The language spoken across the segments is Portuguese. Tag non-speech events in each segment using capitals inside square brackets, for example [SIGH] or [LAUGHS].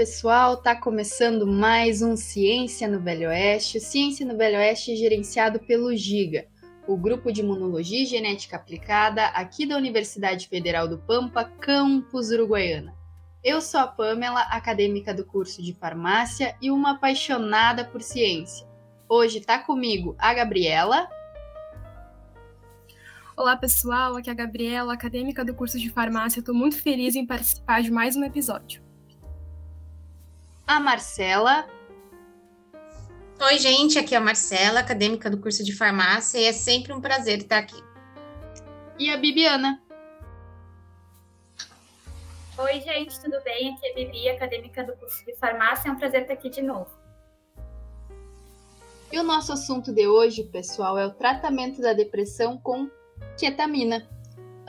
Pessoal, tá começando mais um Ciência no Velho Oeste. O Ciência no Velho Oeste é gerenciado pelo GIGA, o Grupo de Imunologia e Genética Aplicada aqui da Universidade Federal do Pampa, campus Uruguaiana. Eu sou a Pamela, acadêmica do curso de farmácia e uma apaixonada por ciência. Hoje tá comigo a Gabriela. Olá pessoal, aqui é a Gabriela, acadêmica do curso de farmácia. Estou muito feliz em participar de mais um episódio a Marcela. Oi, gente, aqui é a Marcela, acadêmica do curso de farmácia, e é sempre um prazer estar aqui. E a Bibiana. Oi, gente, tudo bem? Aqui é a Bibi, acadêmica do curso de farmácia, é um prazer estar aqui de novo. E o nosso assunto de hoje, pessoal, é o tratamento da depressão com ketamina.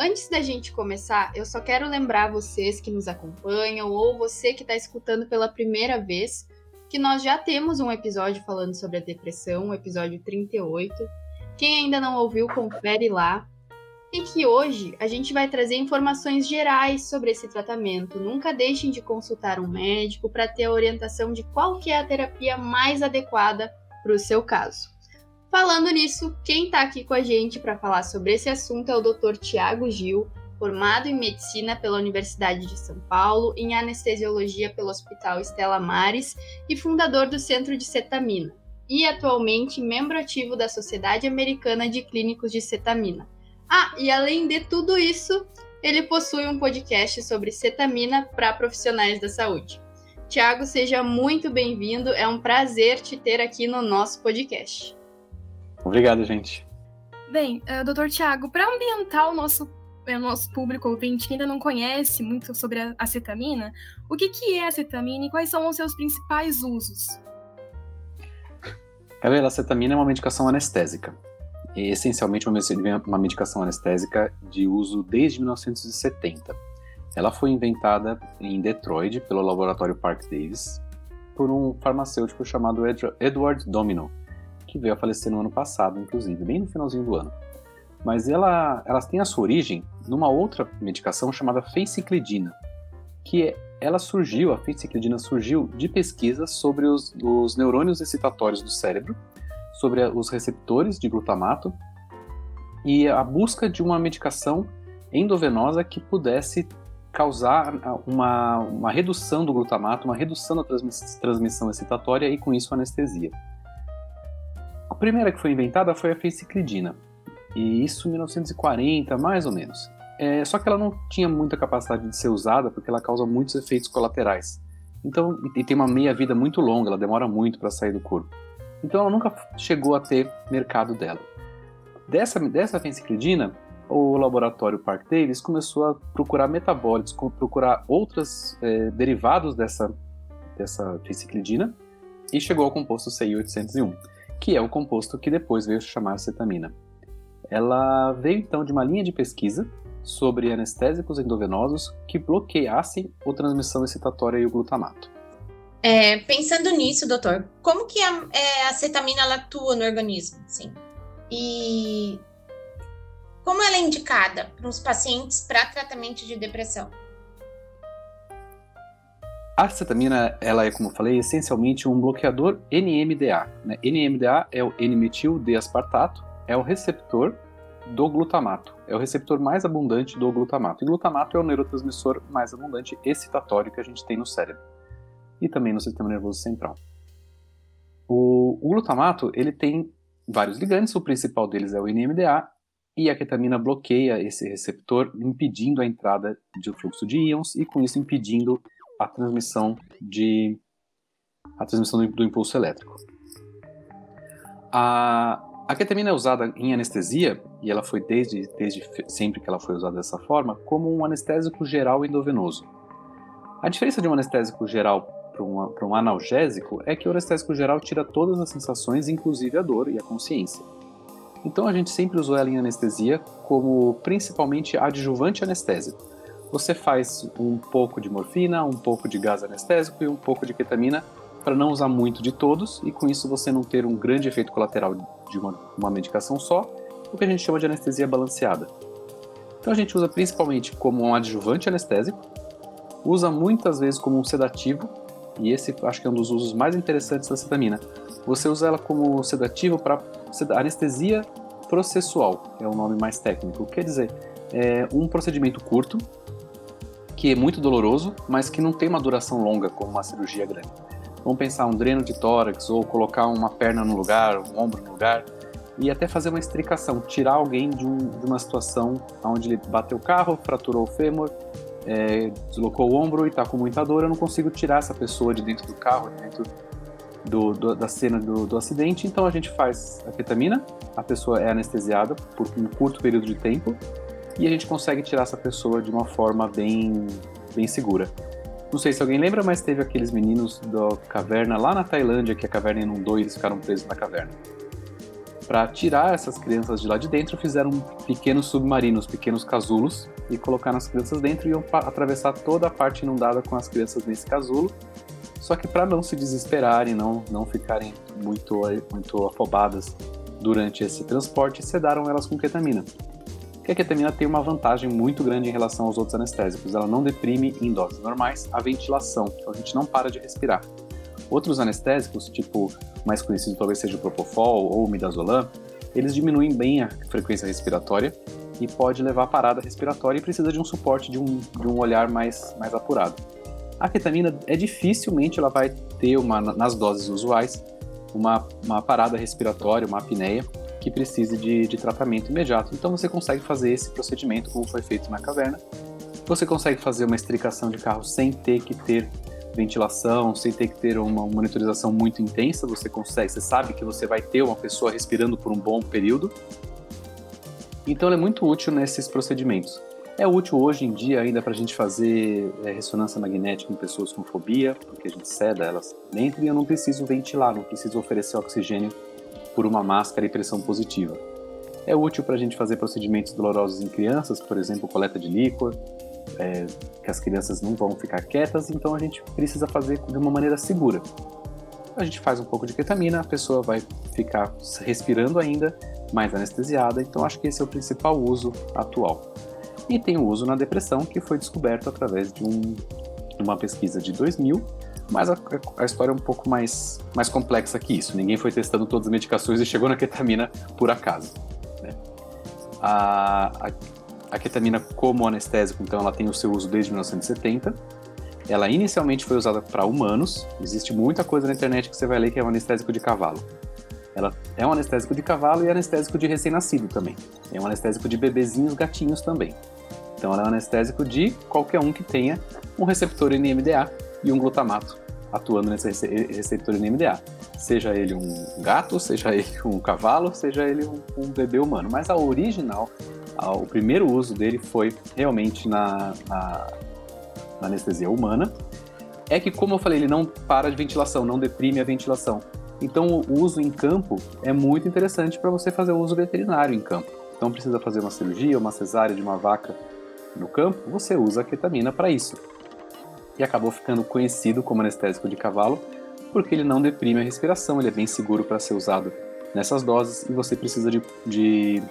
Antes da gente começar, eu só quero lembrar vocês que nos acompanham ou você que está escutando pela primeira vez que nós já temos um episódio falando sobre a depressão, o episódio 38. Quem ainda não ouviu, confere lá. E que hoje a gente vai trazer informações gerais sobre esse tratamento. Nunca deixem de consultar um médico para ter a orientação de qual é a terapia mais adequada para o seu caso. Falando nisso, quem está aqui com a gente para falar sobre esse assunto é o Dr. Tiago Gil, formado em medicina pela Universidade de São Paulo, em anestesiologia pelo Hospital Estela Mares e fundador do Centro de Cetamina, e atualmente membro ativo da Sociedade Americana de Clínicos de Cetamina. Ah, e além de tudo isso, ele possui um podcast sobre cetamina para profissionais da saúde. Tiago, seja muito bem-vindo, é um prazer te ter aqui no nosso podcast. Obrigado, gente. Bem, uh, doutor Tiago, para ambientar o nosso, o nosso público ouvinte que ainda não conhece muito sobre a acetamina, o que, que é a acetamina e quais são os seus principais usos? A acetamina é uma medicação anestésica. É essencialmente uma medicação anestésica de uso desde 1970. Ela foi inventada em Detroit pelo laboratório Park Davis por um farmacêutico chamado Edward Domino, que veio a falecer no ano passado, inclusive, bem no finalzinho do ano. Mas ela, elas têm a sua origem numa outra medicação chamada fenciclidina, que é, ela surgiu, a fenciclidina surgiu de pesquisas sobre os, os neurônios excitatórios do cérebro, sobre os receptores de glutamato e a busca de uma medicação endovenosa que pudesse causar uma, uma redução do glutamato, uma redução da transmissão excitatória e com isso anestesia primeira que foi inventada foi a fenciclidina, e isso em 1940, mais ou menos. É, só que ela não tinha muita capacidade de ser usada porque ela causa muitos efeitos colaterais. Então, e tem uma meia-vida muito longa, ela demora muito para sair do corpo. Então, ela nunca chegou a ter mercado dela. Dessa, dessa fenciclidina, o laboratório Park Davis começou a procurar metabólitos, procurar outros é, derivados dessa, dessa fenciclidina e chegou ao composto CI801 que é o composto que depois veio chamar cetamina. Ela veio então de uma linha de pesquisa sobre anestésicos endovenosos que bloqueassem a transmissão excitatória e o glutamato. É, pensando nisso, doutor, como que a, é, a cetamina atua no organismo? Sim. E como ela é indicada para os pacientes para tratamento de depressão? A acetamina, ela é, como eu falei, essencialmente um bloqueador NMDA. Né? NMDA é o N-metil D-aspartato, é o receptor do glutamato. É o receptor mais abundante do glutamato. E glutamato é o neurotransmissor mais abundante excitatório que a gente tem no cérebro e também no sistema nervoso central. O, o glutamato ele tem vários ligantes, o principal deles é o NMDA e a ketamina bloqueia esse receptor, impedindo a entrada de fluxo de íons e com isso impedindo a transmissão de a transmissão do, do impulso elétrico. A, a ketamina é usada em anestesia e ela foi desde, desde sempre que ela foi usada dessa forma como um anestésico geral endovenoso. A diferença de um anestésico geral para um, um analgésico é que o anestésico geral tira todas as sensações, inclusive a dor e a consciência. Então a gente sempre usou ela em anestesia como principalmente adjuvante anestésico você faz um pouco de morfina, um pouco de gás anestésico e um pouco de ketamina para não usar muito de todos e com isso você não ter um grande efeito colateral de uma, uma medicação só, o que a gente chama de anestesia balanceada. Então a gente usa principalmente como um adjuvante anestésico, usa muitas vezes como um sedativo e esse acho que é um dos usos mais interessantes da cetamina. Você usa ela como sedativo para anestesia processual, é o nome mais técnico. Quer dizer, é um procedimento curto, que é muito doloroso, mas que não tem uma duração longa como uma cirurgia grande. Vamos pensar um dreno de tórax ou colocar uma perna no lugar, um ombro no lugar e até fazer uma estricação, tirar alguém de, um, de uma situação onde ele bateu o carro, fraturou o fêmur, é, deslocou o ombro e está com muita dor, eu não consigo tirar essa pessoa de dentro do carro, de dentro do, do, da cena do, do, acidente, então a gente faz a ketamina, a pessoa é anestesiada por um curto período de tempo e a gente consegue tirar essa pessoa de uma forma bem, bem segura. Não sei se alguém lembra, mas teve aqueles meninos da caverna lá na Tailândia, que a caverna inundou e eles ficaram presos na caverna. Para tirar essas crianças de lá de dentro, fizeram pequenos submarinos, pequenos casulos, e colocaram as crianças dentro e iam atravessar toda a parte inundada com as crianças nesse casulo. Só que para não se desesperarem, não, não ficarem muito, muito afobadas durante esse transporte, sedaram elas com ketamina que a ketamina tem uma vantagem muito grande em relação aos outros anestésicos. Ela não deprime em doses normais a ventilação, então a gente não para de respirar. Outros anestésicos, tipo mais conhecido talvez seja o Propofol ou o Midazolam, eles diminuem bem a frequência respiratória e pode levar a parada respiratória e precisa de um suporte de um, de um olhar mais, mais apurado. A ketamina é dificilmente ela vai ter uma nas doses usuais uma, uma parada respiratória, uma apneia, que precise de, de tratamento imediato. Então você consegue fazer esse procedimento como foi feito na caverna. Você consegue fazer uma estricação de carro sem ter que ter ventilação, sem ter que ter uma monitorização muito intensa. Você consegue, você sabe que você vai ter uma pessoa respirando por um bom período. Então é muito útil nesses procedimentos. É útil hoje em dia ainda para a gente fazer é, ressonância magnética em pessoas com fobia, porque a gente ceda elas dentro e eu não preciso ventilar, não preciso oferecer oxigênio por uma máscara e pressão positiva. É útil para a gente fazer procedimentos dolorosos em crianças, por exemplo, coleta de líquor, é, que as crianças não vão ficar quietas, então a gente precisa fazer de uma maneira segura. A gente faz um pouco de ketamina, a pessoa vai ficar respirando ainda, mais anestesiada, então acho que esse é o principal uso atual. E tem o uso na depressão, que foi descoberto através de um, uma pesquisa de 2000, mas a, a, história é um pouco mais, mais complexa que isso. Ninguém foi testando todas as medicações e chegou na ketamina por acaso. Né? A, a, a ketamina como anestésico, então, ela tem o seu uso desde 1970. Ela inicialmente foi usada para humanos. Existe muita coisa na internet que você vai ler que é um anestésico de cavalo. Ela é um anestésico de cavalo e é anestésico de recém-nascido também. É um anestésico de bebezinhos, gatinhos também. Então ela é um anestésico de qualquer um que tenha um receptor NMDA e um glutamato atuando nesse receptor NMDA. Seja ele um gato, seja [LAUGHS] ele um cavalo, seja ele um, um bebê humano. Mas a original, a, o primeiro uso dele foi realmente na, na, na anestesia humana. É que, como eu falei, ele não para de ventilação, não deprime a ventilação. Então, o uso em campo é muito interessante para você fazer o uso veterinário em campo. Então, precisa fazer uma cirurgia, uma cesárea de uma vaca no campo, você usa a ketamina para isso e acabou ficando conhecido como anestésico de cavalo porque ele não deprime a respiração, ele é bem seguro para ser usado nessas doses e você precisa de, de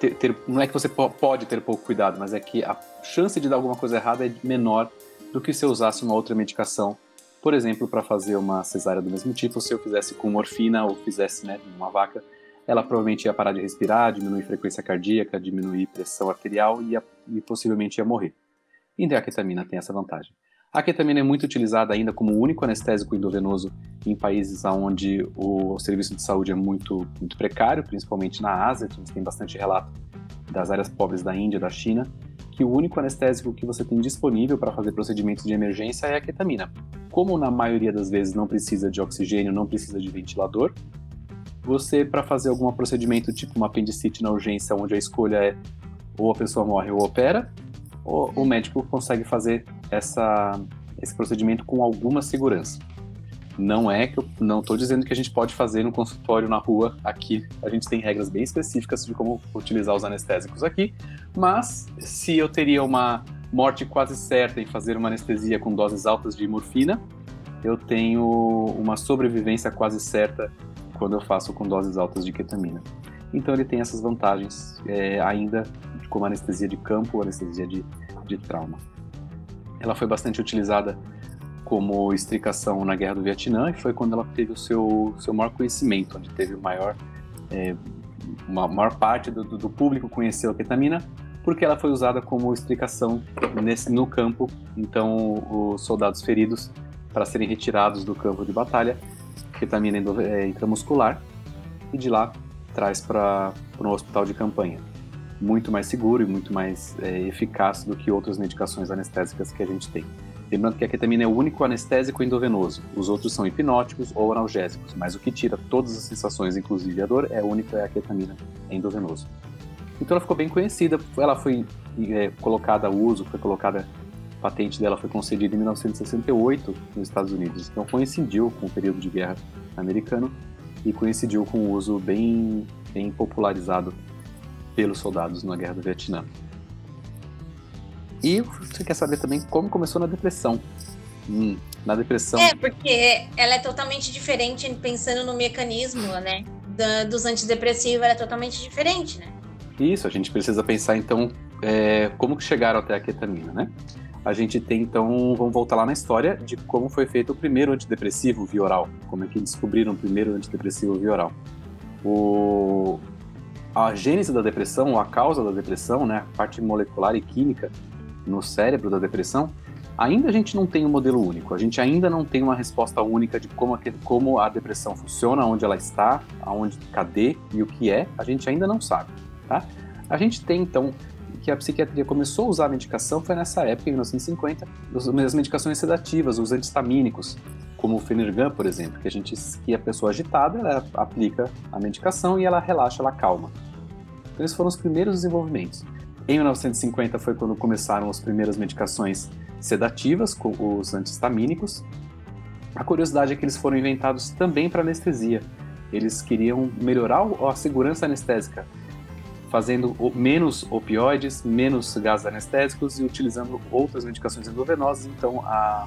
ter, ter, não é que você pode ter pouco cuidado, mas é que a chance de dar alguma coisa errada é menor do que se eu usasse uma outra medicação, por exemplo, para fazer uma cesárea do mesmo tipo, se eu fizesse com morfina ou fizesse né, uma vaca, ela provavelmente ia parar de respirar, diminuir frequência cardíaca, diminuir pressão arterial e, ia, e possivelmente ia morrer. Então a ketamina tem essa vantagem. A ketamina é muito utilizada ainda como único anestésico endovenoso em países onde o serviço de saúde é muito, muito precário, principalmente na Ásia, a gente tem bastante relato das áreas pobres da Índia, da China, que o único anestésico que você tem disponível para fazer procedimentos de emergência é a ketamina. Como na maioria das vezes não precisa de oxigênio, não precisa de ventilador, você para fazer algum procedimento tipo uma apendicite na urgência, onde a escolha é ou a pessoa morre ou opera, ou o médico consegue fazer essa, esse procedimento com alguma segurança. Não é que eu não estou dizendo que a gente pode fazer no consultório na rua aqui. A gente tem regras bem específicas de como utilizar os anestésicos aqui, mas se eu teria uma morte quase certa em fazer uma anestesia com doses altas de morfina, eu tenho uma sobrevivência quase certa quando eu faço com doses altas de ketamina. Então ele tem essas vantagens é, ainda como anestesia de campo, anestesia de, de trauma ela foi bastante utilizada como estricação na Guerra do Vietnã e foi quando ela teve o seu, seu maior conhecimento, onde teve o maior, é, uma maior parte do, do, público conheceu a ketamina, porque ela foi usada como estricação nesse, no campo. Então, os soldados feridos, para serem retirados do campo de batalha, ketamina é, intramuscular, e de lá traz para um hospital de campanha. Muito mais seguro e muito mais é, eficaz do que outras medicações anestésicas que a gente tem. Lembrando que a ketamina é o único anestésico endovenoso. Os outros são hipnóticos ou analgésicos, mas o que tira todas as sensações, inclusive a dor, é a única é a ketamina endovenoso. Então ela ficou bem conhecida, ela foi é, colocada a uso, foi colocada, a patente dela foi concedida em 1968 nos Estados Unidos. Então coincidiu com o período de guerra americano e coincidiu com o uso bem, bem popularizado pelos soldados na guerra do Vietnã. E você quer saber também como começou na depressão. Hum, na depressão. É, porque ela é totalmente diferente, pensando no mecanismo, né? Da, dos antidepressivos, ela é totalmente diferente, né? Isso, a gente precisa pensar então é, como que chegaram até a ketamina, né? A gente tem então, vamos voltar lá na história de como foi feito o primeiro antidepressivo via oral. Como é que descobriram o primeiro antidepressivo via oral. O, a gênese da depressão, a causa da depressão, né, a parte molecular e química no cérebro da depressão, ainda a gente não tem um modelo único, a gente ainda não tem uma resposta única de como a, como a depressão funciona, onde ela está, aonde, cadê e o que é, a gente ainda não sabe, tá? A gente tem então que a psiquiatria começou a usar a medicação foi nessa época, em 1950, as medicações sedativas, os antistamínicos, como o Fenergan, por exemplo, que a gente que a pessoa agitada, ela aplica a medicação e ela relaxa, ela calma. Então esses foram os primeiros desenvolvimentos. Em 1950 foi quando começaram as primeiras medicações sedativas, com os antistamínicos. A curiosidade é que eles foram inventados também para anestesia. Eles queriam melhorar a segurança anestésica, fazendo menos opioides, menos gases anestésicos e utilizando outras medicações endovenosas. Então, a,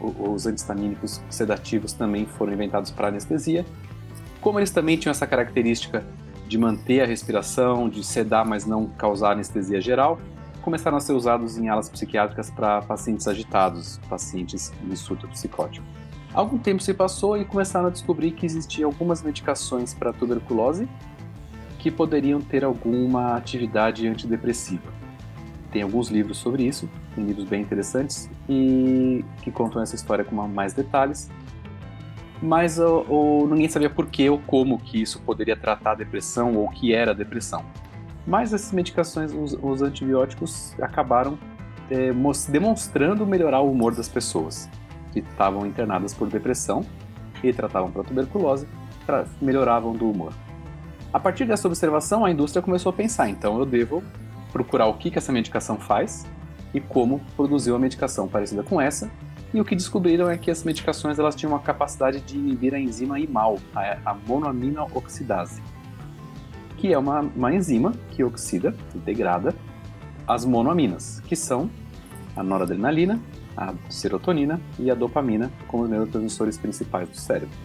os antistamínicos sedativos também foram inventados para anestesia. Como eles também tinham essa característica de manter a respiração, de sedar, mas não causar anestesia geral, começaram a ser usados em alas psiquiátricas para pacientes agitados, pacientes em surto psicótico. Algum tempo se passou e começaram a descobrir que existiam algumas medicações para tuberculose que poderiam ter alguma atividade antidepressiva. Tem alguns livros sobre isso, tem livros bem interessantes e que contam essa história com mais detalhes mas o, o, ninguém sabia por que ou como que isso poderia tratar a depressão ou o que era a depressão. Mas essas medicações, os, os antibióticos, acabaram é, demonstrando melhorar o humor das pessoas que estavam internadas por depressão e tratavam para tuberculose, melhoravam do humor. A partir dessa observação, a indústria começou a pensar: então eu devo procurar o que, que essa medicação faz e como produzir uma medicação parecida com essa e o que descobriram é que as medicações elas tinham a capacidade de inibir a enzima IMAL, a, monoamina oxidase, que é uma, uma enzima que oxida, degrada, as monoaminas, que são a noradrenalina, a serotonina e a dopamina como os neurotransmissores principais do cérebro.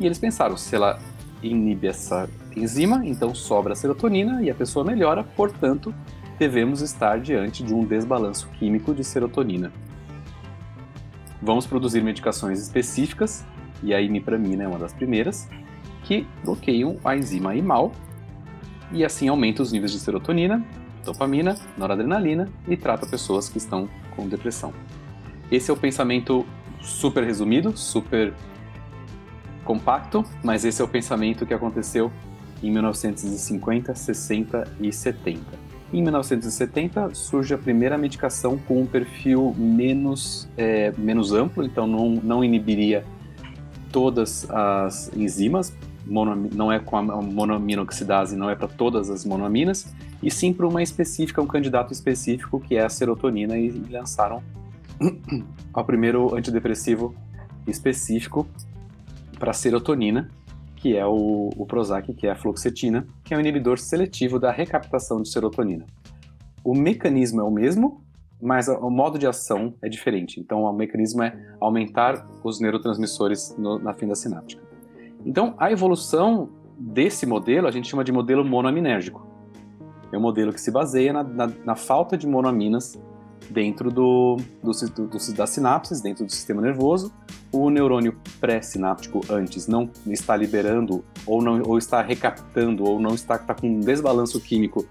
E eles pensaram, se ela inibe essa enzima, então sobra serotonina e a pessoa melhora, portanto, devemos estar diante de um desbalanço químico de serotonina Vamos produzir medicações específicas, e a imipramina é uma das primeiras, que bloqueiam a enzima IMAL e assim aumenta os níveis de serotonina, dopamina, noradrenalina e trata pessoas que estão com depressão. Esse é o pensamento super resumido, super compacto, mas esse é o pensamento que aconteceu em 1950, 60 e 70. Em 1970 surge a primeira medicação com um perfil menos, é, menos amplo, então não, não inibiria todas as enzimas, não é com a monoaminoxidase, não é para todas as monoaminas, e sim para uma específica, um candidato específico que é a serotonina, e lançaram [COUGHS] o primeiro antidepressivo específico para serotonina, que é o, o Prozac, que é a fluoxetina, que é um inibidor seletivo da recaptação de serotonina. O mecanismo é o mesmo, mas o modo de ação é diferente. Então, o mecanismo é aumentar os neurotransmissores no, na fenda sináptica. Então, a evolução desse modelo a gente chama de modelo monoaminérgico. É um modelo que se baseia na, na, na falta de monoaminas dentro do, do, do, das sinapses, dentro do sistema nervoso. O neurônio pré-sináptico antes não está liberando ou não ou está recaptando ou não está, está com um desbalanço químico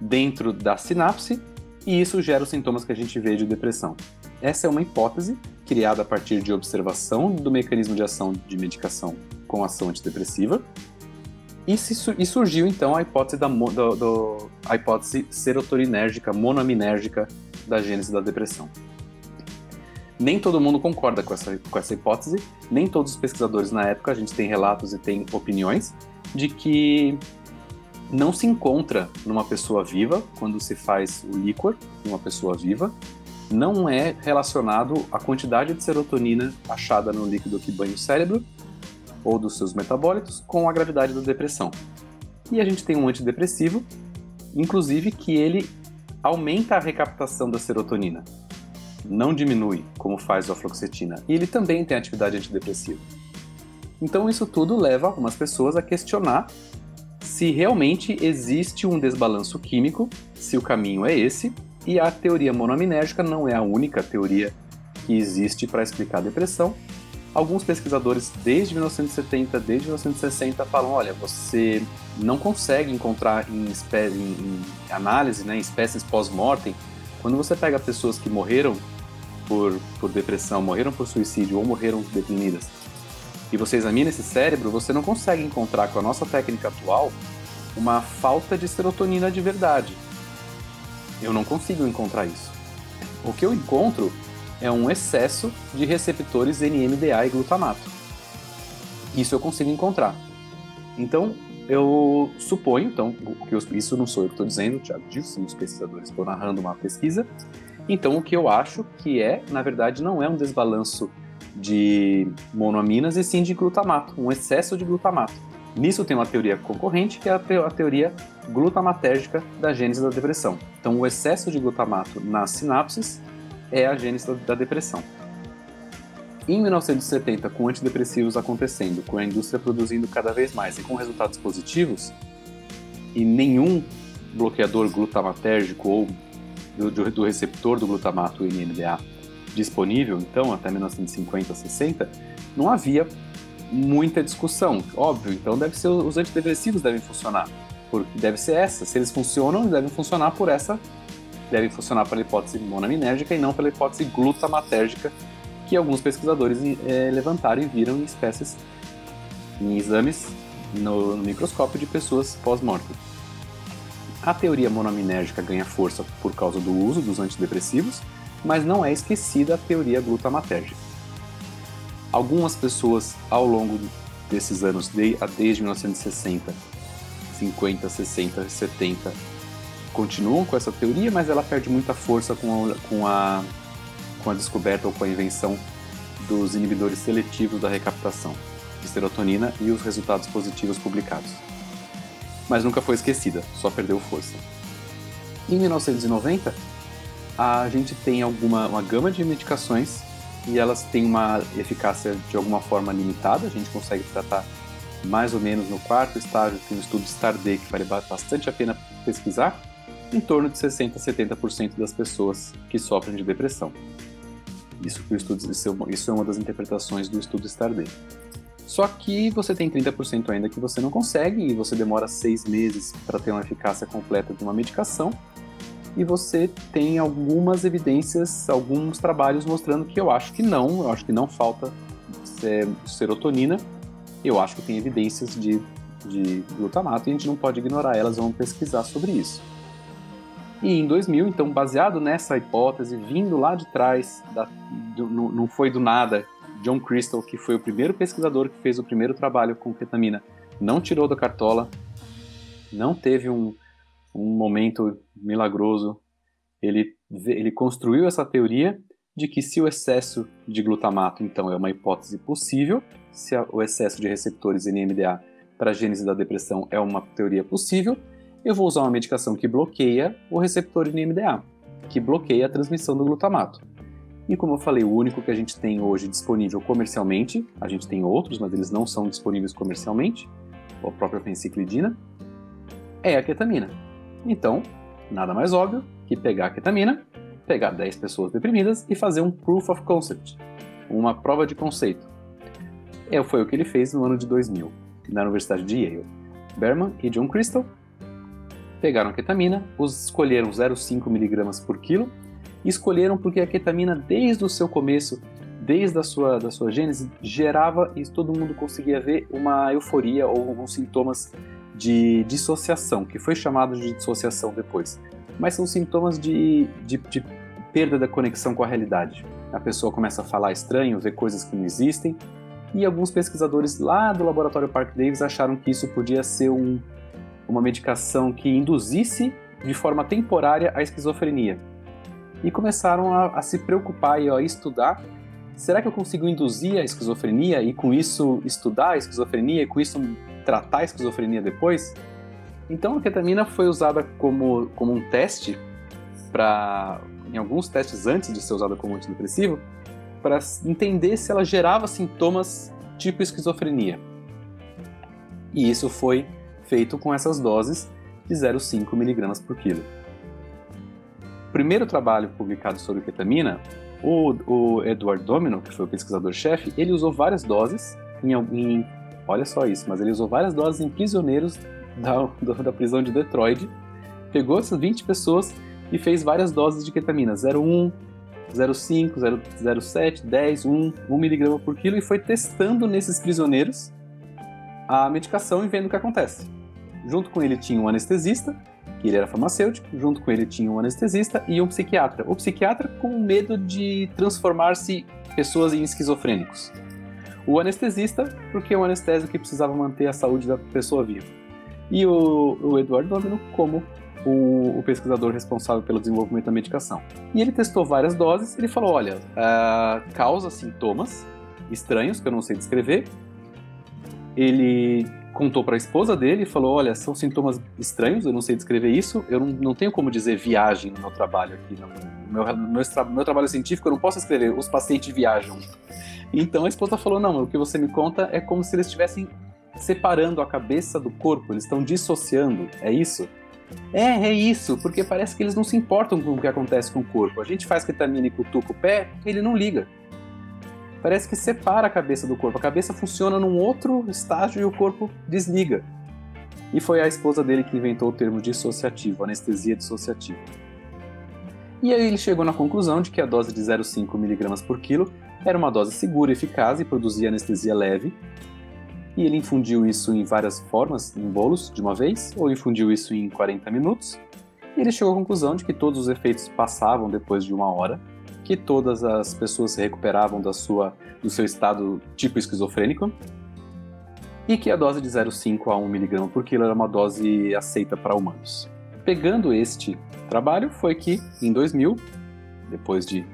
dentro da sinapse e isso gera os sintomas que a gente vê de depressão. Essa é uma hipótese criada a partir de observação do mecanismo de ação de medicação com ação antidepressiva. E, se, e surgiu então a hipótese, da, do, do, a hipótese serotoninérgica, monoaminérgica da gênese da depressão. Nem todo mundo concorda com essa, com essa hipótese, nem todos os pesquisadores na época, a gente tem relatos e tem opiniões de que não se encontra numa pessoa viva quando se faz o líquor numa pessoa viva, não é relacionado à quantidade de serotonina achada no líquido que banha o cérebro ou dos seus metabólitos com a gravidade da depressão. E a gente tem um antidepressivo, inclusive que ele aumenta a recaptação da serotonina, não diminui, como faz a fluoxetina. E ele também tem atividade antidepressiva. Então isso tudo leva algumas pessoas a questionar se realmente existe um desbalanço químico, se o caminho é esse, e a teoria monoaminérgica não é a única teoria que existe para explicar a depressão. Alguns pesquisadores, desde 1970, desde 1960, falam: olha, você não consegue encontrar em, em, em análise, né, em espécies pós-mortem, quando você pega pessoas que morreram por, por depressão, morreram por suicídio ou morreram deprimidas, e você examina esse cérebro, você não consegue encontrar com a nossa técnica atual uma falta de serotonina de verdade. Eu não consigo encontrar isso. O que eu encontro é um excesso de receptores NMDA e glutamato. Isso eu consigo encontrar. Então, eu suponho, então, que isso não sou eu que estou dizendo, o Thiago disse, os pesquisadores estão narrando uma pesquisa. Então, o que eu acho que é, na verdade, não é um desbalanço de monoaminas e sim de glutamato, um excesso de glutamato. Nisso tem uma teoria concorrente, que é a, te a teoria glutamatérgica da gênese da depressão. Então, o excesso de glutamato nas sinapses é a gênese da depressão. Em 1970, com antidepressivos acontecendo, com a indústria produzindo cada vez mais e com resultados positivos, e nenhum bloqueador glutamatérgico ou do, do receptor do glutamato NMDA disponível, então, até 1950, 60, não havia muita discussão. Óbvio, então deve ser os antidepressivos devem funcionar, porque deve ser essa. Se eles funcionam, devem funcionar por essa, devem funcionar pela hipótese monaminérgica e não pela hipótese glutamatérgica, que alguns pesquisadores é, levantaram e viram em espécies, em exames no, no microscópio de pessoas pós-mortem. A teoria monoaminérgica ganha força por causa do uso dos antidepressivos, mas não é esquecida a teoria glutamatérgica. Algumas pessoas, ao longo desses anos, desde 1960, 50, 60, 70, continuam com essa teoria, mas ela perde muita força com a, com a, com a descoberta ou com a invenção dos inibidores seletivos da recaptação de serotonina e os resultados positivos publicados. Mas nunca foi esquecida, só perdeu força. Em 1990, a gente tem alguma uma gama de medicações e elas têm uma eficácia de alguma forma limitada, a gente consegue tratar mais ou menos no quarto estágio, tem um estudo STAR-D que vale bastante a pena pesquisar, em torno de 60 a 70% das pessoas que sofrem de depressão. Isso, estudo, isso é uma das interpretações do estudo STAR-D. Só que você tem 30% ainda que você não consegue e você demora seis meses para ter uma eficácia completa de uma medicação e você tem algumas evidências, alguns trabalhos mostrando que eu acho que não, eu acho que não falta serotonina, eu acho que tem evidências de, de glutamato e a gente não pode ignorar elas, vamos pesquisar sobre isso. E em 2000, então, baseado nessa hipótese, vindo lá de trás, da, do, não, não foi do nada, John Crystal, que foi o primeiro pesquisador que fez o primeiro trabalho com ketamina, não tirou da cartola, não teve um, um momento milagroso, ele, ele construiu essa teoria de que se o excesso de glutamato, então, é uma hipótese possível, se o excesso de receptores NMDA para a gênese da depressão é uma teoria possível, eu vou usar uma medicação que bloqueia o receptor NMDA, que bloqueia a transmissão do glutamato. E como eu falei, o único que a gente tem hoje disponível comercialmente, a gente tem outros, mas eles não são disponíveis comercialmente, a própria fenciclidina, é a ketamina. Então, nada mais óbvio que pegar a ketamina pegar 10 pessoas deprimidas e fazer um proof of concept, uma prova de conceito. É, foi o que ele fez no ano de 2000, na Universidade de Yale. Berman e John Crystal pegaram a ketamina, os escolheram 0,5 mg por quilo, escolheram porque a ketamina, desde o seu começo, desde a sua, da sua gênese, gerava, e todo mundo conseguia ver, uma euforia ou alguns sintomas de dissociação, que foi chamado de dissociação depois. Mas são sintomas de, de, de perda da conexão com a realidade. A pessoa começa a falar estranho, ver coisas que não existem, e alguns pesquisadores lá do laboratório Park Davis acharam que isso podia ser um, uma medicação que induzisse de forma temporária a esquizofrenia. E começaram a, a se preocupar e a estudar será que eu consigo induzir a esquizofrenia e com isso estudar a esquizofrenia e com isso tratar a esquizofrenia depois? Então a ketamina foi usada como, como um teste para em alguns testes antes de ser usada como antidepressivo para entender se ela gerava sintomas tipo esquizofrenia. E isso foi feito com essas doses de 0,5 mg por quilo. O primeiro trabalho publicado sobre ketamina o, o Edward Domino, que foi o pesquisador-chefe, ele usou várias doses em, em, Olha só isso, mas ele usou várias doses em prisioneiros da, da prisão de Detroit, pegou essas 20 pessoas e fez várias doses de ketamina, 0,1, 0,5, 0,7, 10, 1, 1 miligrama por quilo e foi testando nesses prisioneiros a medicação e vendo o que acontece. Junto com ele tinha um anestesista que ele era farmacêutico, junto com ele tinha um anestesista e um psiquiatra. O psiquiatra com medo de transformar-se pessoas em esquizofrênicos. O anestesista, porque é um anestésico que precisava manter a saúde da pessoa viva. E o, o Eduardo Domino como o, o, pesquisador responsável pelo desenvolvimento da medicação. E ele testou várias doses, ele falou, olha, uh, causa sintomas estranhos, que eu não sei descrever, ele contou para a esposa dele e falou: Olha, são sintomas estranhos, eu não sei descrever isso, eu não, não tenho como dizer viagem no meu trabalho aqui. No meu, meu, meu trabalho científico, eu não posso escrever os pacientes viajam. Então a esposa falou: Não, o que você me conta é como se eles estivessem separando a cabeça do corpo, eles estão dissociando, é isso? É, é isso, porque parece que eles não se importam com o que acontece com o corpo. A gente faz ketamina e cutuca o pé, ele não liga parece que separa a cabeça do corpo. A cabeça funciona num outro estágio e o corpo desliga. E foi a esposa dele que inventou o termo dissociativo, anestesia dissociativa. E aí ele chegou na conclusão de que a dose de 0,5 mg por quilo era uma dose segura, eficaz e produzia anestesia leve. E ele infundiu isso em várias formas, em bolos de uma vez, ou infundiu isso em 40 minutos. E ele chegou à conclusão de que todos os efeitos passavam depois de uma hora que todas as pessoas se recuperavam da sua, do seu estado tipo esquizofrênico e que a dose de 0,5 a 1 mg por quilo era uma dose aceita para humanos. Pegando este trabalho, foi que em 2000, depois de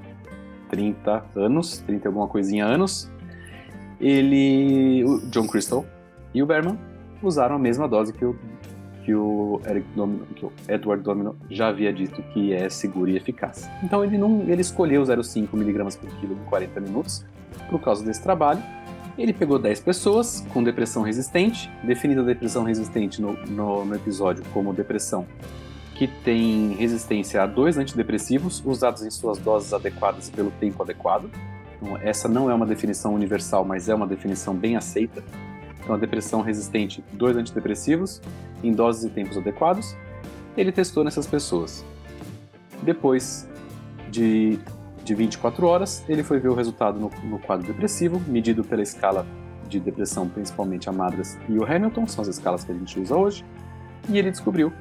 30 anos, 30 e alguma coisinha anos, ele, o John Crystal e o Berman usaram a mesma dose que o que o, Eric Domino, que o Edward Domino já havia dito que é seguro e eficaz. Então ele não, ele escolheu 0,5 mg por quilo em 40 minutos por causa desse trabalho. Ele pegou 10 pessoas com depressão resistente, definida a depressão resistente no, no, no episódio como depressão que tem resistência a dois antidepressivos usados em suas doses adequadas pelo tempo adequado. Então, essa não é uma definição universal, mas é uma definição bem aceita então a depressão resistente, dois antidepressivos, em doses e tempos adequados, ele testou nessas pessoas. Depois de, de 24 horas, ele foi ver o resultado no, no quadro depressivo, medido pela escala de depressão, principalmente a Madras e o Hamilton, são as escalas que a gente usa hoje, e ele descobriu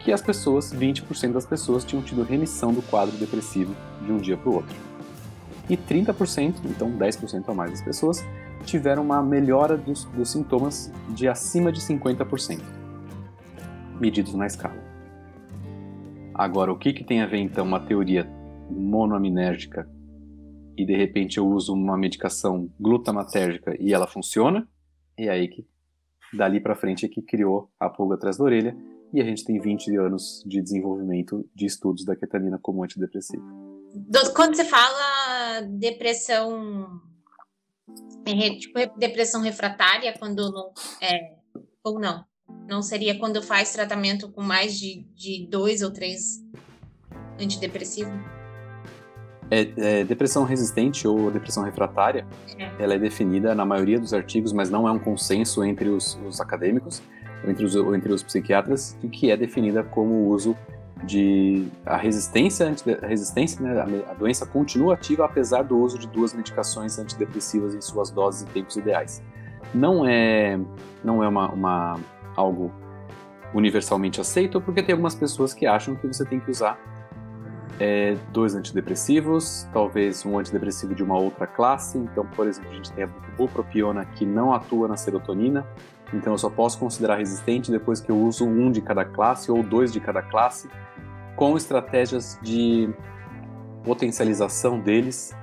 que as pessoas, 20% das pessoas, tinham tido remissão do quadro depressivo de um dia para o outro. E 30%, então 10% a mais das pessoas, tiveram uma melhora dos, dos sintomas de acima de 50%, medidos na escala. Agora, o que, que tem a ver então uma teoria monoaminérgica e de repente eu uso uma medicação glutamatérgica e ela funciona? E é aí que dali para frente é que criou a pulga atrás da orelha e a gente tem 20 anos de desenvolvimento de estudos da ketamina como antidepressivo. Quando você fala depressão é, tipo depressão refratária quando não é, ou não. Não seria quando faz tratamento com mais de, de dois ou três antidepressivos? É, é, depressão resistente ou depressão refratária, É. ela é definida na maioria dos artigos, mas não é um consenso entre os, os acadêmicos, ou entre os, ou entre os psiquiatras, de que é definida como o uso de a resistência, a resistência, né, a doença continua ativa apesar do uso de duas medicações antidepressivas em suas doses e tempos ideais. Não é, não é uma, uma algo universalmente aceito, porque tem algumas pessoas que acham que você tem que usar é, dois antidepressivos, talvez um antidepressivo de uma outra classe. Então, por exemplo, a gente tem a bupropiona que não atua na serotonina, então eu só posso considerar resistente depois que eu uso um de cada classe ou dois de cada classe, com estratégias de potencialização deles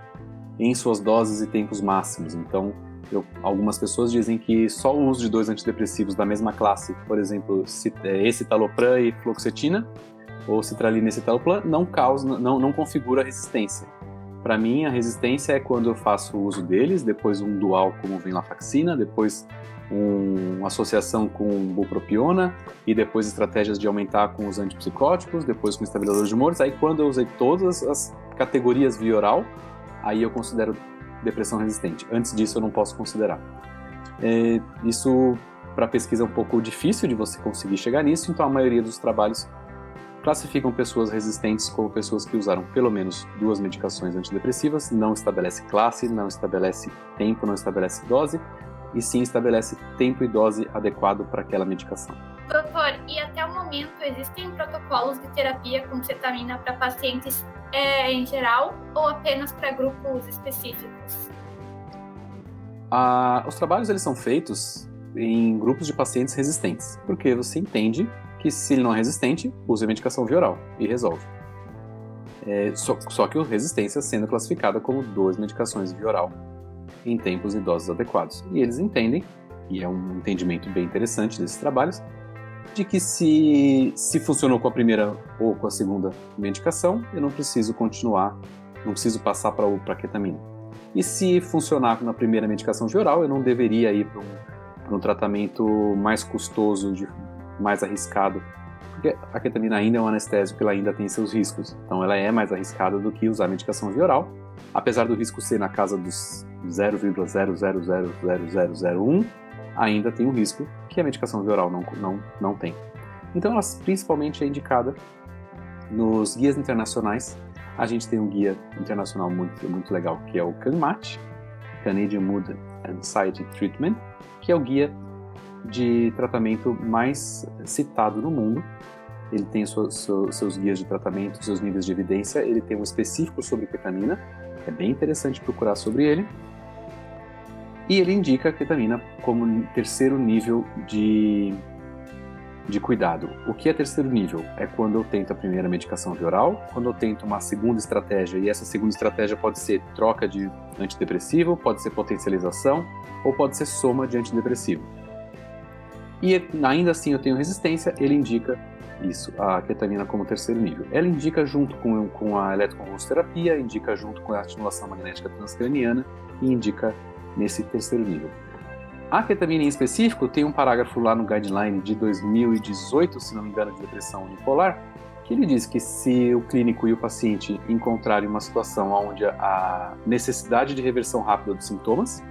em suas doses e tempos máximos. Então, eu- algumas pessoas dizem que só o uso de dois antidepressivos da mesma classe, por exemplo, é, escitalopram e fluoxetina, ou citralina e citalopram, não causa, não, não configura resistência. Para mim, a resistência é quando eu faço o uso deles, depois um dual como venlafaxina, depois um- uma associação com bupropiona e depois estratégias de aumentar com os antipsicóticos, depois com estabilizadores de humores. Aí quando eu usei todas as categorias via oral, aí eu considero depressão resistente. Antes disso eu não posso considerar. É, isso para pesquisa é um pouco difícil de você conseguir chegar nisso, então a maioria dos trabalhos classificam pessoas resistentes como pessoas que usaram pelo menos duas medicações antidepressivas, não estabelece classe, não estabelece tempo, não estabelece dose, e sim estabelece tempo e dose adequado para aquela medicação. Doutor, e até o momento existem protocolos de terapia com cetamina para pacientes é, em geral ou apenas para grupos específicos? Ah, os trabalhos eles são feitos em grupos de pacientes resistentes, porque você entende que se ele não é resistente, use a medicação via oral e resolve. É, só, só que o resistência sendo classificada como duas medicações via oral em tempos e doses adequados. E eles entendem, e é um entendimento bem interessante desses trabalhos, de que se, se funcionou com a primeira ou com a segunda medicação, eu não preciso continuar, não preciso passar para a ketamina. E se funcionar na primeira medicação via oral, eu não deveria ir para um, um tratamento mais custoso, de, mais arriscado, porque a ketamina ainda é um anestésico, ela ainda tem seus riscos. Então ela é mais arriscada do que usar medicação via oral, apesar do risco ser na casa dos 0,00000001, ainda tem um risco que a medicação via oral não, não, não tem. Então ela principalmente é indicada nos guias internacionais. A gente tem um guia internacional muito, muito legal que é o CANMAT, Canadian Mood Anxiety Treatment, que é o guia de tratamento mais citado no mundo. Ele tem seus, seus guias de tratamento, seus níveis de evidência. Ele tem um específico sobre ketamina, é bem interessante procurar sobre ele. E ele indica a ketamina como terceiro nível de, de cuidado. O que é terceiro nível? É quando eu tento a primeira medicação via oral, quando eu tento uma segunda estratégia, e essa segunda estratégia pode ser troca de antidepressivo, pode ser potencialização, ou pode ser soma de antidepressivo. E ainda assim eu tenho resistência, ele indica isso, a ketamina como terceiro nível. Ela indica junto com, com a eletroconvulsoterapia, indica junto com a estimulação magnética transcraniana e indica nesse terceiro nível. A ketamina em específico tem um parágrafo lá no guideline de 2018, se não me engano, de depressão unipolar, que ele diz que se o clínico e o paciente encontrarem uma situação onde a necessidade de reversão rápida dos sintomas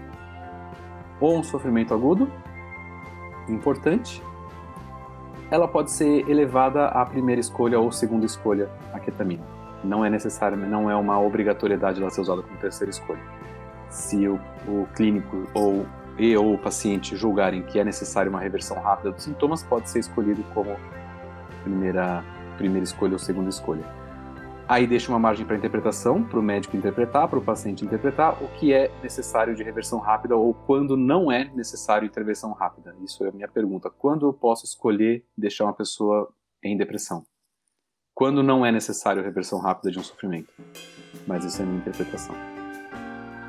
ou um sofrimento agudo importante, ela pode ser elevada à primeira escolha ou segunda escolha a ketamina. Não é necessário, não é uma obrigatoriedade ela ser usada como terceira escolha. Se o, o clínico ou e ou o paciente julgarem que é necessário uma reversão rápida dos sintomas, pode ser escolhido como primeira primeira escolha ou segunda escolha. Aí deixa uma margem para interpretação, para o médico interpretar, para o paciente interpretar o que é necessário de reversão rápida ou quando não é necessário intervenção rápida. Isso é a minha pergunta. Quando eu posso escolher deixar uma pessoa em depressão? Quando não é necessário reversão rápida de um sofrimento? Mas isso é minha interpretação.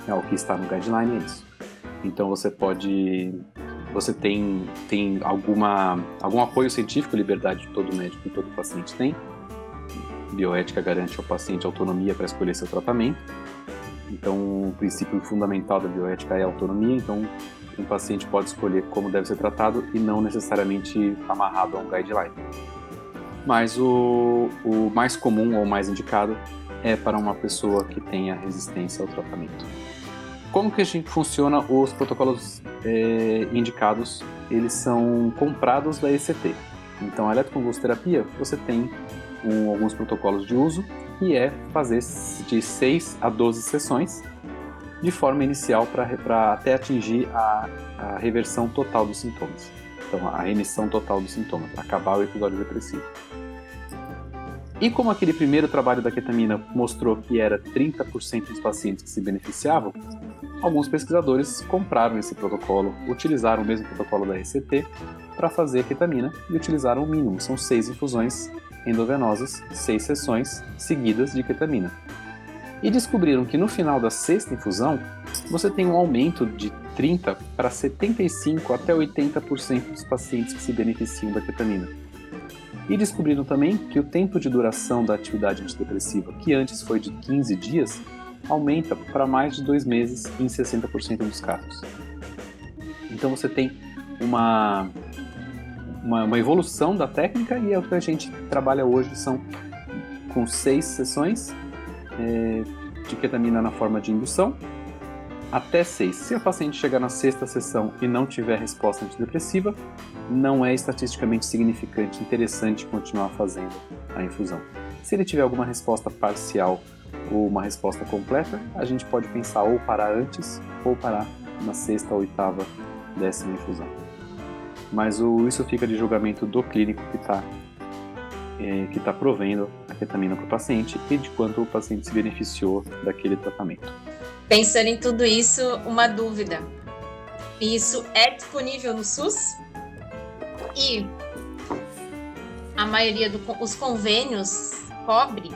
É, o que está no guideline é isso. Então você pode você tem, tem alguma, algum apoio científico, liberdade de todo médico e todo paciente tem. Bioética garante ao paciente autonomia para escolher seu tratamento. Então, o princípio fundamental da bioética é a autonomia. Então, um paciente pode escolher como deve ser tratado e não necessariamente amarrado a um guideline. Mas o, o mais comum ou mais indicado é para uma pessoa que tenha resistência ao tratamento. Como que a gente funciona os protocolos é, indicados? Eles são comprados da ECT. Então, a eletroconvulsoterapia, você tem um, alguns protocolos de uso, que é fazer de 6 a 12 sessões de forma inicial para até atingir a, a reversão total dos sintomas. Então, a remissão total dos sintomas, acabar o episódio depressivo. E como aquele primeiro trabalho da ketamina mostrou que era 30% dos pacientes que se beneficiavam, alguns pesquisadores compraram esse protocolo, utilizaram o mesmo protocolo da RCT para fazer ketamina e utilizaram o mínimo, são seis infusões endovenosas, seis sessões seguidas de ketamina. E descobriram que no final da sexta infusão, você tem um aumento de 30 para 75 até 80% dos pacientes que se beneficiam da ketamina. E descobriram também que o tempo de duração da atividade antidepressiva, que antes foi de 15 dias, aumenta para mais de dois meses em 60% dos casos. Então você tem uma, uma, uma, evolução da técnica e é o que a gente trabalha hoje são com seis sessões é, de ketamina na forma de indução até 6. Se o paciente chegar na sexta sessão e não tiver resposta antidepressiva, não é estatisticamente significante, interessante continuar fazendo a infusão. Se ele tiver alguma resposta parcial ou uma resposta completa, a gente pode pensar ou parar antes ou parar na sexta, oitava, décima infusão. Mas o, isso fica de julgamento do clínico que está é, que está provendo a ketamina para o paciente e de quanto o paciente se beneficiou daquele tratamento. Pensando em tudo isso, uma dúvida. Isso é disponível no SUS? E a maioria dos convênios cobre?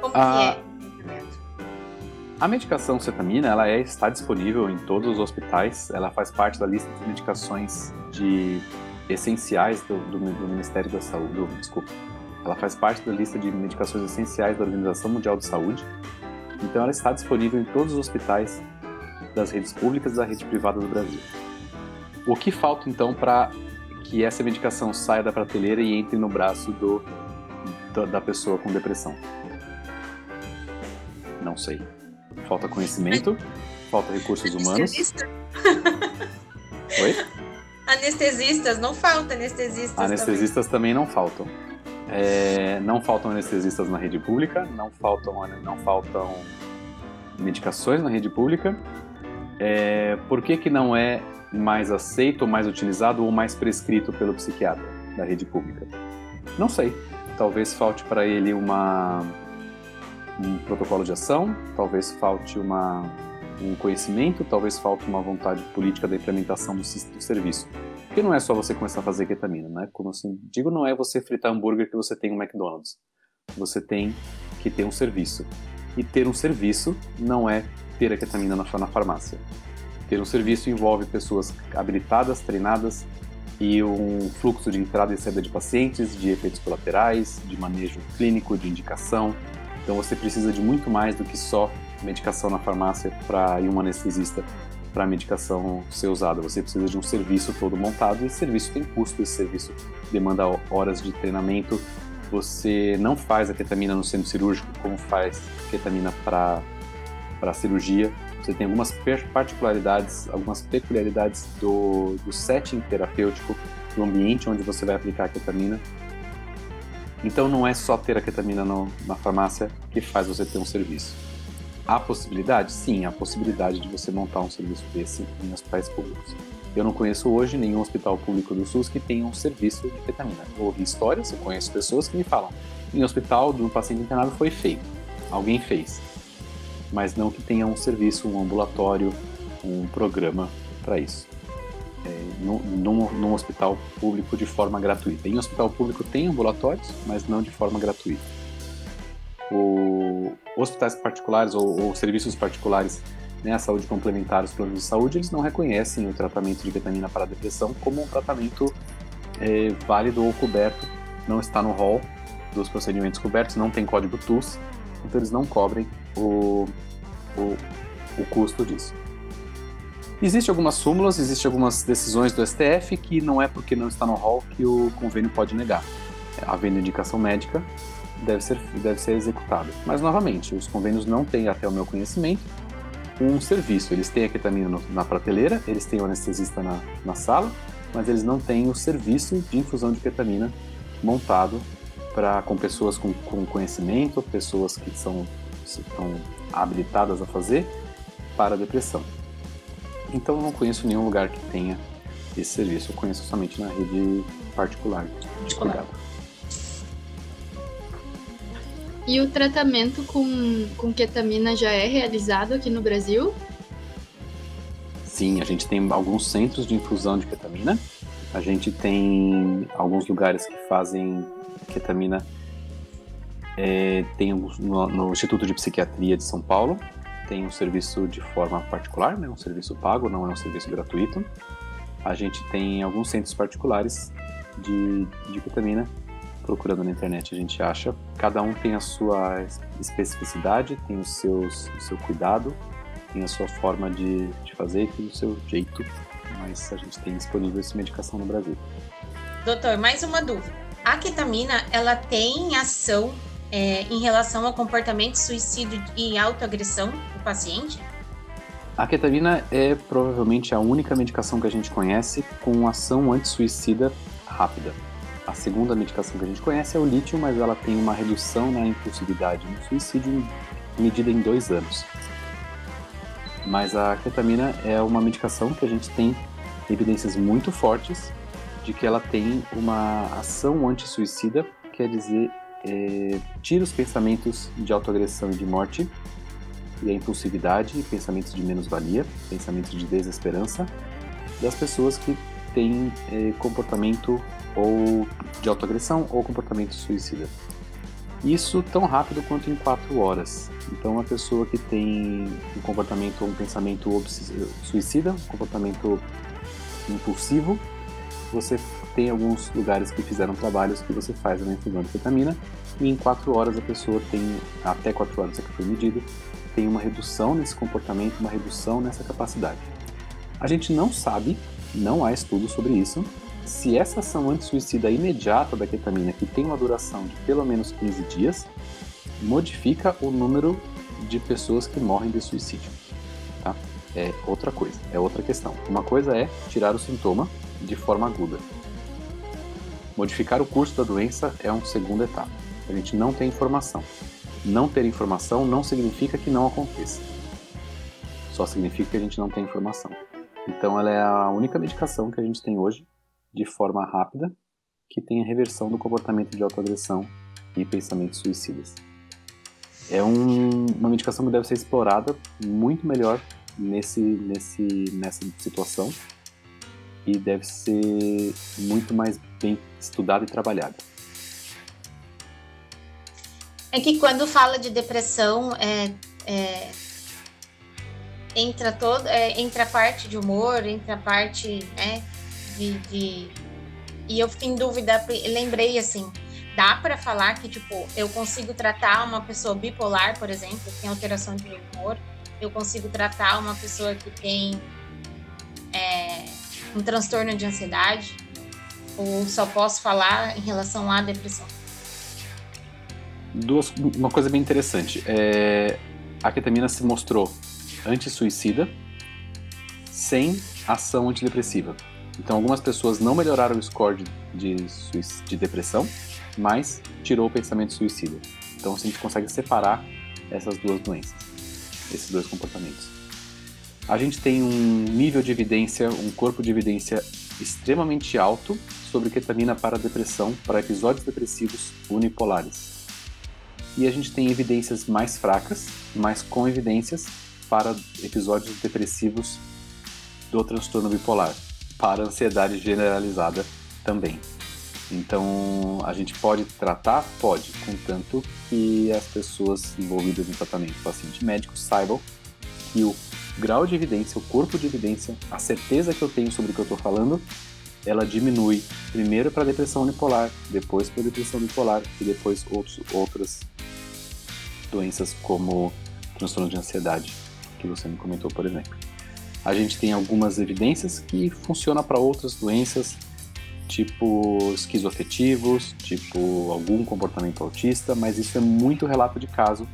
Como a, que é? A medicação cetamina ela é, está disponível em todos os hospitais. Ela faz parte da lista de medicações de essenciais do, do, do Ministério da Saúde. Desculpa. Ela faz parte da lista de medicações essenciais da Organização Mundial de Saúde. Então ela está disponível em todos os hospitais das redes públicas e da rede privada do Brasil. O que falta então para que essa medicação saia da prateleira e entre no braço do, da pessoa com depressão? Não sei. Falta conhecimento, falta recursos humanos. Oi? Anestesistas, não falta anestesistas. Anestesistas também, também não faltam. É, não faltam anestesistas na rede pública, não faltam, não faltam medicações na rede pública. É, por que, que não é mais aceito, mais utilizado ou mais prescrito pelo psiquiatra da rede pública? Não sei. Talvez falte para ele uma, um protocolo de ação, talvez falte uma, um conhecimento, talvez falte uma vontade política da implementação do, do serviço. Porque não é só você começar a fazer ketamina, né? Como assim, digo, não é você fritar hambúrguer que você tem um McDonald's. Você tem que ter um serviço. E ter um serviço não é ter a ketamina na, na farmácia. Ter um serviço envolve pessoas habilitadas, treinadas e um fluxo de entrada e saída de pacientes, de efeitos colaterais, de manejo clínico, de indicação. Então você precisa de muito mais do que só medicação na farmácia para ir um anestesista para a medicação ser usada. Você precisa de um serviço todo montado e esse serviço tem custo, esse serviço demanda horas de treinamento. Você não faz a ketamina no centro cirúrgico como faz ketamina para para cirurgia. Você tem algumas particularidades, algumas peculiaridades do, do setting terapêutico, do ambiente onde você vai aplicar a ketamina. Então não é só ter a ketamina no, na farmácia que faz você ter um serviço. Há possibilidade? Sim, há possibilidade de você montar um serviço desse em hospitais públicos. Eu não conheço hoje nenhum hospital público do SUS que tenha um serviço de ketamina. Eu ouvi histórias, eu conheço pessoas que me falam: em hospital do paciente internado foi feito, alguém fez, mas não que tenha um serviço, um ambulatório, um programa para isso. É, num, num, hospital público de forma gratuita. Em hospital público tem ambulatórios, mas não de forma gratuita. O, hospitais particulares ou, ou serviços particulares, né, a saúde complementar, os planos de saúde, eles não reconhecem o tratamento de ketamina para depressão como um tratamento é, válido ou coberto, não está no rol dos procedimentos cobertos, não tem código TUS, então eles não cobrem o, o, o custo disso. Existem algumas súmulas, existem algumas decisões do STF que não é porque não está no rol que o convênio pode negar. Havendo indicação médica, deve ser, deve ser executado. Mas, novamente, os convênios não têm, até o meu conhecimento, um serviço. Eles têm a ketamina no, na prateleira, eles têm o anestesista na, na sala, mas eles não têm o serviço de infusão de ketamina montado para com pessoas com, com conhecimento, pessoas que são, estão habilitadas a fazer para a depressão. Então eu não conheço nenhum lugar que tenha esse serviço, eu conheço somente na rede particular. particular. E o tratamento com, com ketamina já é realizado aqui no Brasil? Sim, a gente tem alguns centros de infusão de ketamina. A gente tem alguns lugares que fazem ketamina é, tem no, no, Instituto de Psiquiatria de São Paulo, tem um serviço de forma particular, né, um serviço pago, não é um serviço gratuito. A gente tem alguns centros particulares de, de ketamina, procurando na internet a gente acha. Cada um tem a sua especificidade, tem os seus, o seu cuidado, tem a sua forma de, de fazer e tem o seu jeito, mas a gente tem disponível essa medicação no Brasil. Doutor, mais uma dúvida a ketamina ela tem ação é, em relação ao comportamento suicídio e autoagressão do paciente? A ketamina é provavelmente a única medicação que a gente conhece com ação anti-suicida rápida. A segunda medicação que a gente conhece é o lítio, mas ela tem uma redução na impulsividade no suicídio medida em dois anos. Mas a ketamina é uma medicação que a gente tem evidências muito fortes de que ela tem uma ação anti-suicida, quer dizer, é, tira os pensamentos de autoagressão e de morte, e a impulsividade, pensamentos de menos-valia, pensamentos de desesperança, das pessoas que têm é, comportamento ou de autoagressão ou comportamento suicida. Isso tão rápido quanto em quatro horas. Então, uma pessoa que tem um comportamento ou um pensamento suicida, um comportamento impulsivo, você tem alguns lugares que fizeram trabalhos que você faz uma infusão de ketamina e em 4 horas a pessoa tem, até 4 horas é que foi medido, tem uma redução nesse comportamento, uma redução nessa capacidade. A gente não sabe, não há estudo sobre isso, se essa ação anti-suicida imediata da ketamina, que tem uma duração de pelo menos 15 dias, modifica o número de pessoas que morrem de suicídio. Tá? É outra coisa, é outra questão. Uma coisa é tirar o sintoma, de forma aguda. Modificar o curso da doença é uma segunda etapa. A gente não tem informação. Não ter informação não significa que não aconteça. Só significa que a gente não tem informação. Então, ela é a única medicação que a gente tem hoje, de forma rápida, que tem a reversão do comportamento de autoagressão e pensamentos suicidas. É um, uma medicação que deve ser explorada muito melhor nesse, nesse, nessa situação e deve ser muito mais bem estudada e trabalhada. É que quando fala de depressão, é, é, entra toda, é, entra a parte de humor, entra a parte né, de, de, e eu fiquei em dúvida, lembrei assim, dá para falar que tipo eu consigo tratar uma pessoa bipolar, por exemplo, que tem alteração de humor, eu consigo tratar uma pessoa que tem um transtorno de ansiedade? Ou só posso falar em relação à depressão? Duas, uma coisa bem interessante. É, a ketamina se mostrou anti-suicida sem ação antidepressiva. Então, algumas pessoas não melhoraram o score de, de, de depressão, mas tirou o pensamento suicida. Então, assim, a gente consegue separar essas duas doenças, esses dois comportamentos a gente tem um nível de evidência, um corpo de evidência extremamente alto sobre ketamina para depressão, para episódios depressivos unipolares. E a gente tem evidências mais fracas, mas com evidências para episódios depressivos do transtorno bipolar, para ansiedade generalizada também. Então, a gente pode tratar? Pode, contanto que as pessoas envolvidas no tratamento, paciente médico, saibam que o grau de evidência, o corpo de evidência, a certeza que eu tenho sobre o que eu estou falando, ela diminui primeiro para depressão unipolar, depois para depressão bipolar e depois outros, outras doenças como transtorno de ansiedade, que você me comentou, por exemplo. A gente tem algumas evidências que funcionam para outras doenças tipo esquizoafetivos, tipo algum comportamento autista, mas isso é muito relato de caso,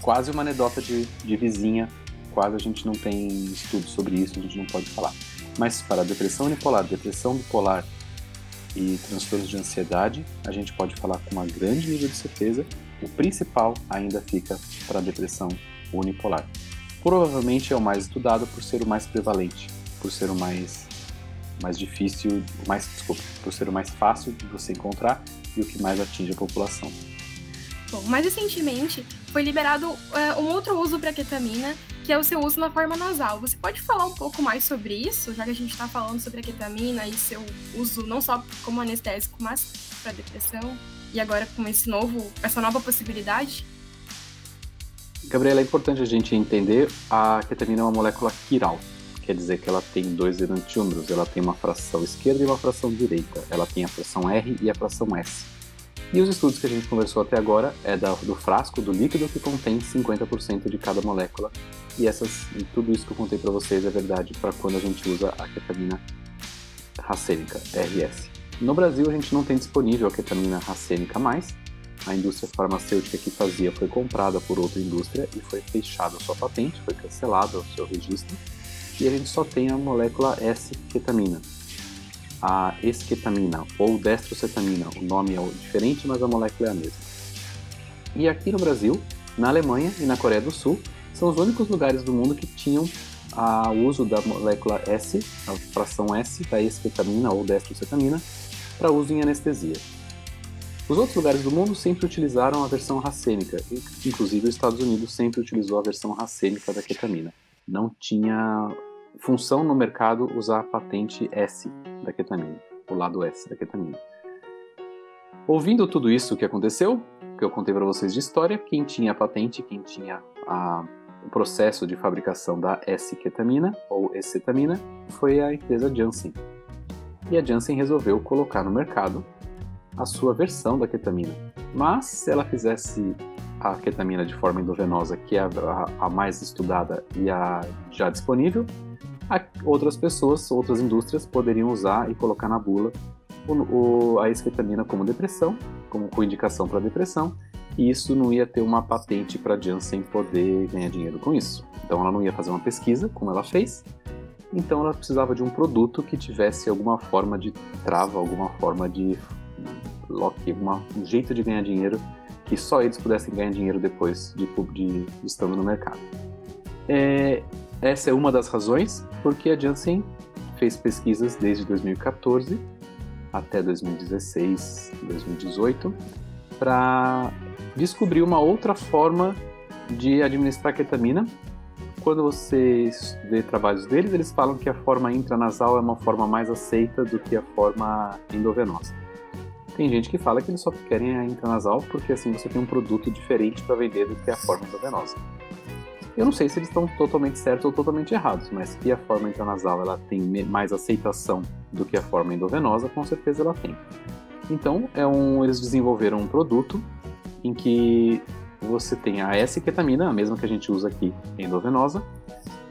quase uma anedota de, de vizinha, quase a gente não tem estudo sobre isso, a gente não pode falar. Mas para depressão unipolar, depressão bipolar e transtornos de ansiedade, a gente pode falar com uma grande nível de certeza. O principal ainda fica para a depressão unipolar. Provavelmente é o mais estudado por ser o mais prevalente, por ser o mais mais difícil, mais desculpa, por ser o mais fácil de você encontrar e o que mais atinge a população. Bom, mais recentemente foi liberado é, um outro uso para ketamina, que é o seu uso na forma nasal. Você pode falar um pouco mais sobre isso, já que a gente está falando sobre a ketamina e seu uso não só como anestésico, mas para depressão e agora com esse novo, essa nova possibilidade? Gabriela, é importante a gente entender a ketamina é uma molécula quiral quer dizer que ela tem dois enantiômeros, ela tem uma fração esquerda e uma fração direita. Ela tem a fração R e a fração S. E os estudos que a gente conversou até agora é do frasco do líquido que contém 50% de cada molécula. E, essas, e tudo isso que eu contei para vocês é verdade para quando a gente usa a ketamina racêmica, RS. No Brasil a gente não tem disponível a ketamina racêmica mais. A indústria farmacêutica que fazia foi comprada por outra indústria e foi fechada sua patente, foi cancelado o seu registro e a gente só tem a molécula S-ketamina. A esketamina ou destrocetamina, o nome é diferente, mas a molécula é a mesma. E aqui no Brasil, na Alemanha e na Coreia do Sul, são os únicos lugares do mundo que tinham o uso da molécula S, a fração S da esketamina ou destrocetamina, para uso em anestesia. Os outros lugares do mundo sempre utilizaram a versão racêmica, inclusive os Estados Unidos sempre utilizou a versão racêmica da ketamina. Não tinha função no mercado usar a patente S da ketamina, o lado S da ketamina. Ouvindo tudo isso que aconteceu, que eu contei para vocês de história, quem tinha a patente, quem tinha a, o processo de fabricação da S-ketamina ou S-cetamina foi a empresa Janssen. E a Janssen resolveu colocar no mercado a sua versão da ketamina. Mas se ela fizesse a ketamina de forma endovenosa, que é a, a, a mais estudada e a já disponível, outras pessoas, outras indústrias poderiam usar e colocar na bula o, o, a esketamina como depressão, como com indicação para depressão, isso não ia ter uma patente para a Janssen poder ganhar dinheiro com isso. Então ela não ia fazer uma pesquisa, como ela fez, então ela precisava de um produto que tivesse alguma forma de trava, alguma forma de lock, uma, um jeito de ganhar dinheiro que só eles pudessem ganhar dinheiro depois de, de, de estando no mercado. É, essa é uma das razões porque a Janssen fez pesquisas desde 2014 até 2016, 2018 para descobrir uma outra forma de administrar ketamina. Quando você vê trabalhos deles, eles falam que a forma intranasal é uma forma mais aceita do que a forma endovenosa. Tem gente que fala que eles só querem a intranasal porque assim você tem um produto diferente para vender do que a forma endovenosa. Eu não sei se eles estão totalmente certos ou totalmente errados, mas que a forma intranasal ela tem mais aceitação do que a forma endovenosa, com certeza ela tem. Então, é um, eles desenvolveram um produto em que você tem a S-ketamina, a mesma que a gente usa aqui, endovenosa,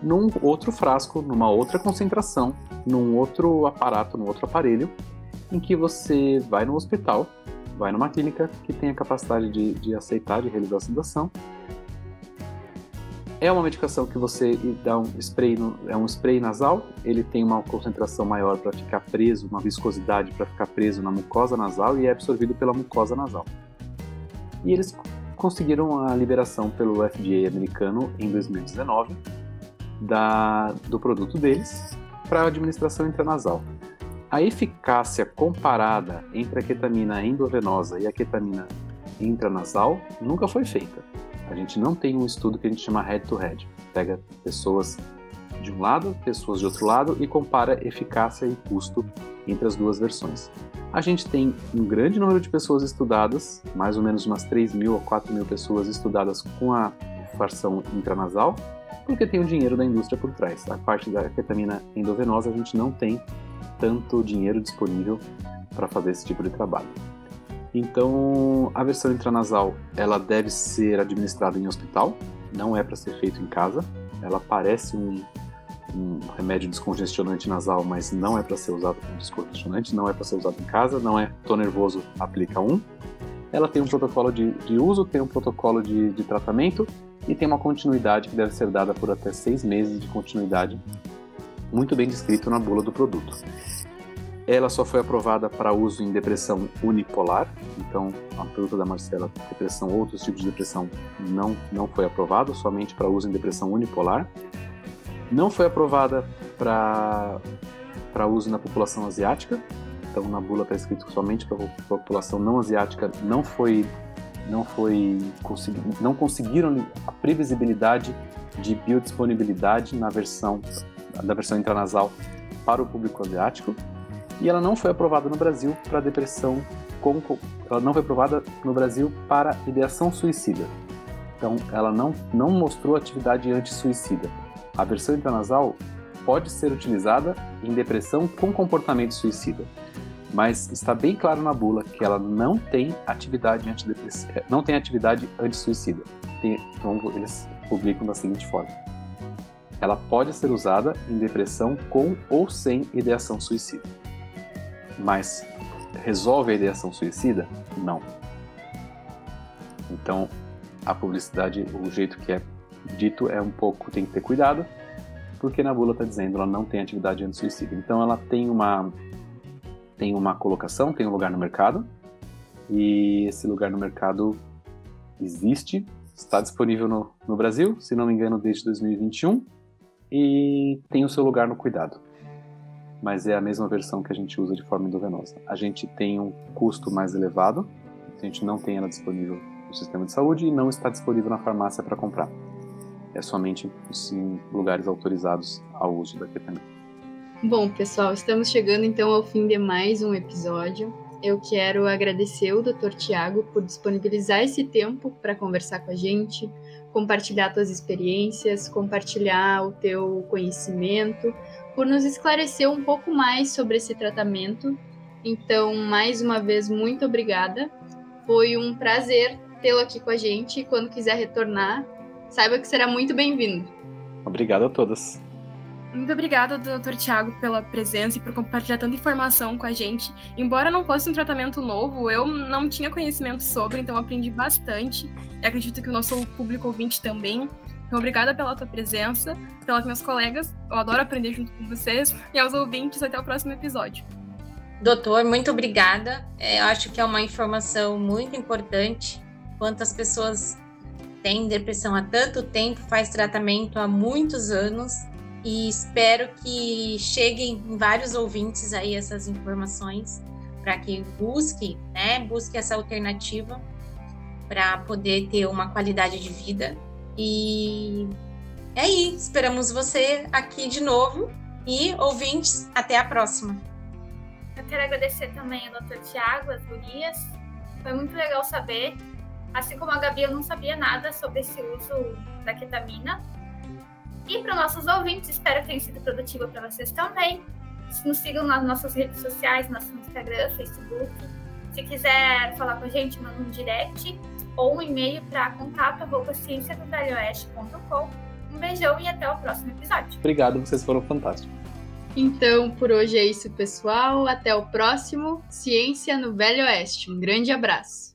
num outro frasco, numa outra concentração, num outro aparato, num outro aparelho, em que você vai no hospital, vai numa clínica que tem a capacidade de, de aceitar, de realizar a sedação, é uma medicação que você dá um spray, é um spray nasal, ele tem uma concentração maior para ficar preso, uma viscosidade para ficar preso na mucosa nasal e é absorvido pela mucosa nasal. E eles conseguiram a liberação pelo FDA americano em 2019 da, do produto deles para administração intranasal. A eficácia comparada entre a ketamina endovenosa e a ketamina intranasal nunca foi feita. A gente não tem um estudo que a gente chama head-to-head. Pega pessoas de um lado, pessoas de outro lado e compara eficácia e custo entre as duas versões. A gente tem um grande número de pessoas estudadas, mais ou menos umas 3 mil ou 4 mil pessoas estudadas com a fração intranasal, porque tem o dinheiro da indústria por trás. A parte da ketamina endovenosa a gente não tem tanto dinheiro disponível para fazer esse tipo de trabalho. Então, a versão intranasal, ela deve ser administrada em hospital, não é para ser feito em casa. Ela parece um, um remédio descongestionante nasal, mas não é para ser usado como descongestionante, não é para ser usado em casa, não é tô nervoso, aplica um. Ela tem um protocolo de, de uso, tem um protocolo de, de tratamento e tem uma continuidade que deve ser dada por até seis meses de continuidade, muito bem descrito na bula do produto. Ela só foi aprovada para uso em depressão unipolar, então a pergunta da Marcela, depressão, outros tipos de depressão não, não foi aprovado, somente para uso em depressão unipolar. Não foi aprovada para uso na população asiática, então na bula está escrito somente para a população não asiática, não foi não foi não conseguiram a previsibilidade de biodisponibilidade na versão da versão intranasal para o público asiático e ela não foi aprovada no Brasil para depressão com ela não foi aprovada no Brasil para ideação suicida. Então ela não não mostrou atividade anti-suicida. A versão intranasal pode ser utilizada em depressão com comportamento suicida, mas está bem claro na bula que ela não tem atividade antidepressiva, eh, não tem atividade anti-suicida. Então eles publicam da seguinte forma: ela pode ser usada em depressão com ou sem ideação suicida. Mas resolve a ideação suicida? Não. Então, a publicidade, o jeito que é dito é um pouco, tem que ter cuidado, porque na bula está dizendo ela não tem atividade anti-suicida. Então, ela tem uma, tem uma colocação, tem um lugar no mercado, e esse lugar no mercado existe, está disponível no, no Brasil, se não me engano, desde 2021, e tem o seu lugar no cuidado mas é a mesma versão que a gente usa de forma endovenosa. A gente tem um custo mais elevado, a gente não tem ela disponível no sistema de saúde e não está disponível na farmácia para comprar. É somente em lugares autorizados ao uso da ketamina. Bom, pessoal, estamos chegando então ao fim de mais um episódio. Eu quero agradecer o Dr. Tiago por disponibilizar esse tempo para conversar com a gente, compartilhar suas experiências, compartilhar o teu conhecimento, por nos esclarecer um pouco mais sobre esse tratamento. Então, mais uma vez, muito obrigada. Foi um prazer tê-lo aqui com a gente. Quando quiser retornar, saiba que será muito bem-vindo. Obrigado a todas. Muito obrigada, doutor Tiago, pela presença e por compartilhar tanta informação com a gente. Embora não fosse um tratamento novo, eu não tinha conhecimento sobre, então aprendi bastante. E acredito que o nosso público ouvinte também. Então, obrigada pela tua presença, pelas minhas colegas. Eu adoro aprender junto com vocês. E aos ouvintes, até o próximo episódio. Doutor, muito obrigada. É, acho que é uma informação muito importante. Quantas pessoas têm depressão há tanto tempo, faz tratamento há muitos anos. E espero que cheguem em vários ouvintes aí essas informações para que busque, né, busque essa alternativa para poder ter uma qualidade de vida e é aí, esperamos você aqui de novo e ouvintes, até a próxima. Eu quero agradecer também ao Dr. Tiago, as gurias. Foi muito legal saber. Assim como a Gabi, eu não sabia nada sobre esse uso da ketamina. E para nossos ouvintes, espero que tenha sido produtivo para vocês também. Nos sigam nas nossas redes sociais, nosso Instagram, Facebook. Se quiser falar com a gente, manda um direct ou um e-mail para contato@cienciadovelhooeste.com. Um beijão e até o próximo episódio. Obrigado, vocês foram fantásticos. Então, por hoje é isso, pessoal. Até o próximo Ciência no Velho Oeste. Um grande abraço.